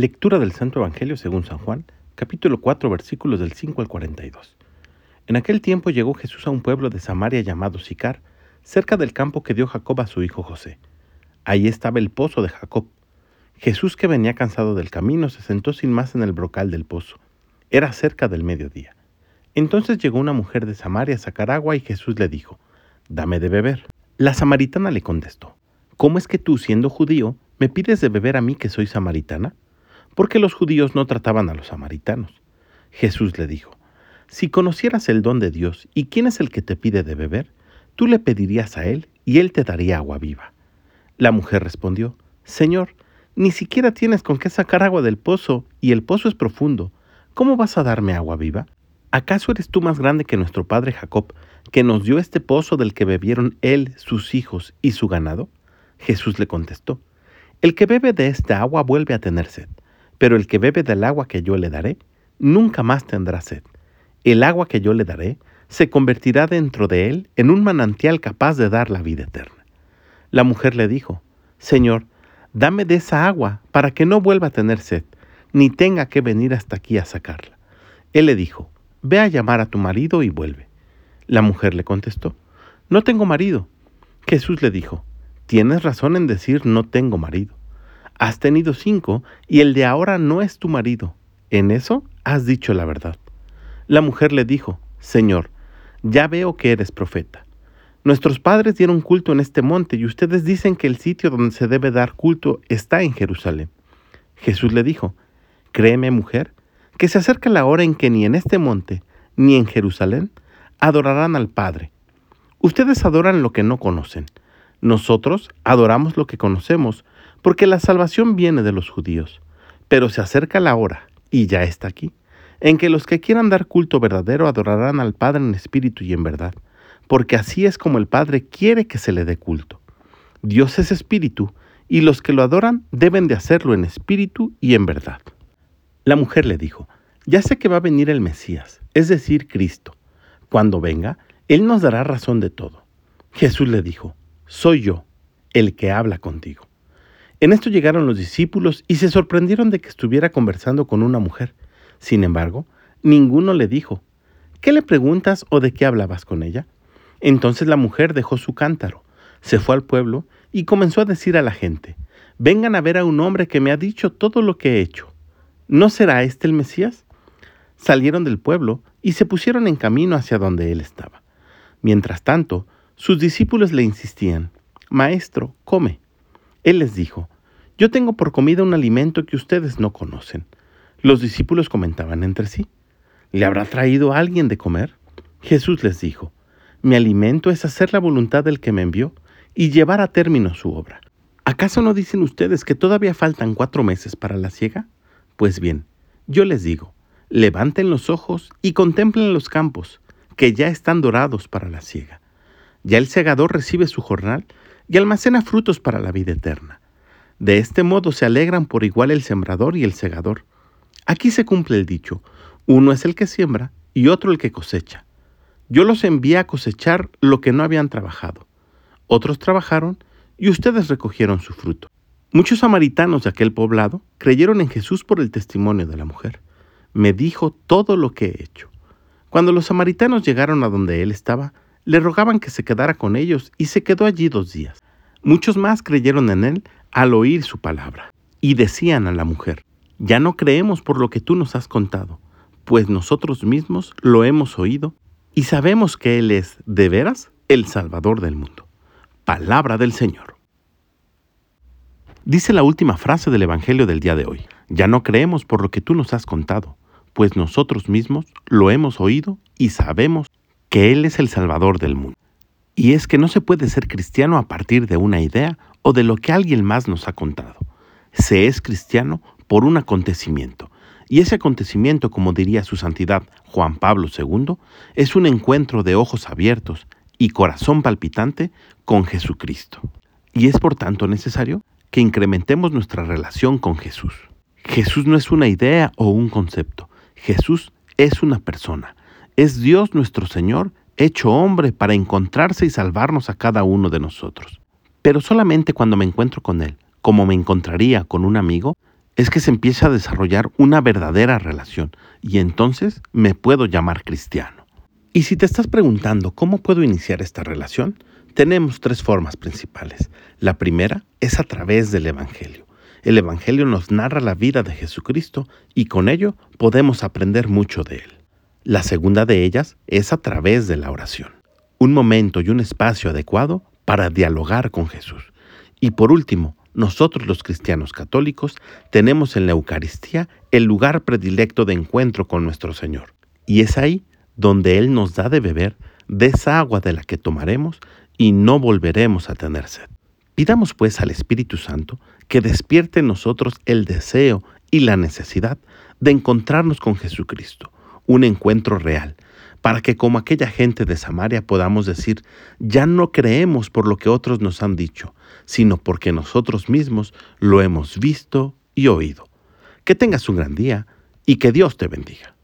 Lectura del Santo Evangelio según San Juan, capítulo 4, versículos del 5 al 42. En aquel tiempo llegó Jesús a un pueblo de Samaria llamado Sicar, cerca del campo que dio Jacob a su hijo José. Ahí estaba el pozo de Jacob. Jesús, que venía cansado del camino, se sentó sin más en el brocal del pozo. Era cerca del mediodía. Entonces llegó una mujer de Samaria a sacar agua y Jesús le dijo, Dame de beber. La samaritana le contestó, ¿Cómo es que tú, siendo judío, me pides de beber a mí que soy samaritana? Porque los judíos no trataban a los samaritanos. Jesús le dijo, Si conocieras el don de Dios y quién es el que te pide de beber, tú le pedirías a él y él te daría agua viva. La mujer respondió, Señor, ni siquiera tienes con qué sacar agua del pozo y el pozo es profundo. ¿Cómo vas a darme agua viva? ¿Acaso eres tú más grande que nuestro padre Jacob, que nos dio este pozo del que bebieron él, sus hijos y su ganado? Jesús le contestó, El que bebe de esta agua vuelve a tener sed pero el que bebe del agua que yo le daré, nunca más tendrá sed. El agua que yo le daré se convertirá dentro de él en un manantial capaz de dar la vida eterna. La mujer le dijo, Señor, dame de esa agua para que no vuelva a tener sed, ni tenga que venir hasta aquí a sacarla. Él le dijo, Ve a llamar a tu marido y vuelve. La mujer le contestó, No tengo marido. Jesús le dijo, Tienes razón en decir no tengo marido Has tenido cinco y el de ahora no es tu marido. En eso has dicho la verdad. La mujer le dijo, Señor, ya veo que eres profeta. Nuestros padres dieron culto en este monte y ustedes dicen que el sitio donde se debe dar culto está en Jerusalén. Jesús le dijo, Créeme, mujer, que se acerca la hora en que ni en este monte ni en Jerusalén adorarán al Padre. Ustedes adoran lo que no conocen. Nosotros adoramos lo que conocemos, porque la salvación viene de los judíos, pero se acerca la hora, y ya está aquí, en que los que quieran dar culto verdadero adorarán al Padre en espíritu y en verdad, porque así es como el Padre quiere que se le dé culto. Dios es espíritu, y los que lo adoran deben de hacerlo en espíritu y en verdad. La mujer le dijo, ya sé que va a venir el Mesías, es decir, Cristo. Cuando venga, Él nos dará razón de todo. Jesús le dijo, soy yo, el que habla contigo. En esto llegaron los discípulos y se sorprendieron de que estuviera conversando con una mujer. Sin embargo, ninguno le dijo, ¿qué le preguntas o de qué hablabas con ella? Entonces la mujer dejó su cántaro, se fue al pueblo y comenzó a decir a la gente, vengan a ver a un hombre que me ha dicho todo lo que he hecho. ¿No será este el Mesías? Salieron del pueblo y se pusieron en camino hacia donde él estaba. Mientras tanto, sus discípulos le insistían, Maestro, come. Él les dijo, Yo tengo por comida un alimento que ustedes no conocen. Los discípulos comentaban entre sí, ¿le habrá traído alguien de comer? Jesús les dijo, Mi alimento es hacer la voluntad del que me envió y llevar a término su obra. ¿Acaso no dicen ustedes que todavía faltan cuatro meses para la siega? Pues bien, yo les digo, levanten los ojos y contemplen los campos, que ya están dorados para la siega. Ya el segador recibe su jornal y almacena frutos para la vida eterna. De este modo se alegran por igual el sembrador y el segador. Aquí se cumple el dicho, uno es el que siembra y otro el que cosecha. Yo los envié a cosechar lo que no habían trabajado. Otros trabajaron y ustedes recogieron su fruto. Muchos samaritanos de aquel poblado creyeron en Jesús por el testimonio de la mujer. Me dijo todo lo que he hecho. Cuando los samaritanos llegaron a donde él estaba, le rogaban que se quedara con ellos y se quedó allí dos días. Muchos más creyeron en él al oír su palabra y decían a la mujer, ya no creemos por lo que tú nos has contado, pues nosotros mismos lo hemos oído y sabemos que Él es, de veras, el Salvador del mundo. Palabra del Señor. Dice la última frase del Evangelio del día de hoy, ya no creemos por lo que tú nos has contado, pues nosotros mismos lo hemos oído y sabemos que Él es el Salvador del mundo. Y es que no se puede ser cristiano a partir de una idea o de lo que alguien más nos ha contado. Se es cristiano por un acontecimiento. Y ese acontecimiento, como diría su santidad Juan Pablo II, es un encuentro de ojos abiertos y corazón palpitante con Jesucristo. Y es por tanto necesario que incrementemos nuestra relación con Jesús. Jesús no es una idea o un concepto. Jesús es una persona. Es Dios nuestro Señor hecho hombre para encontrarse y salvarnos a cada uno de nosotros. Pero solamente cuando me encuentro con Él, como me encontraría con un amigo, es que se empieza a desarrollar una verdadera relación y entonces me puedo llamar cristiano. Y si te estás preguntando cómo puedo iniciar esta relación, tenemos tres formas principales. La primera es a través del Evangelio. El Evangelio nos narra la vida de Jesucristo y con ello podemos aprender mucho de él. La segunda de ellas es a través de la oración. Un momento y un espacio adecuado para dialogar con Jesús. Y por último, nosotros los cristianos católicos tenemos en la Eucaristía el lugar predilecto de encuentro con nuestro Señor. Y es ahí donde Él nos da de beber de esa agua de la que tomaremos y no volveremos a tener sed. Pidamos pues al Espíritu Santo que despierte en nosotros el deseo y la necesidad de encontrarnos con Jesucristo, un encuentro real, para que como aquella gente de Samaria podamos decir, ya no creemos por lo que otros nos han dicho, sino porque nosotros mismos lo hemos visto y oído. Que tengas un gran día y que Dios te bendiga.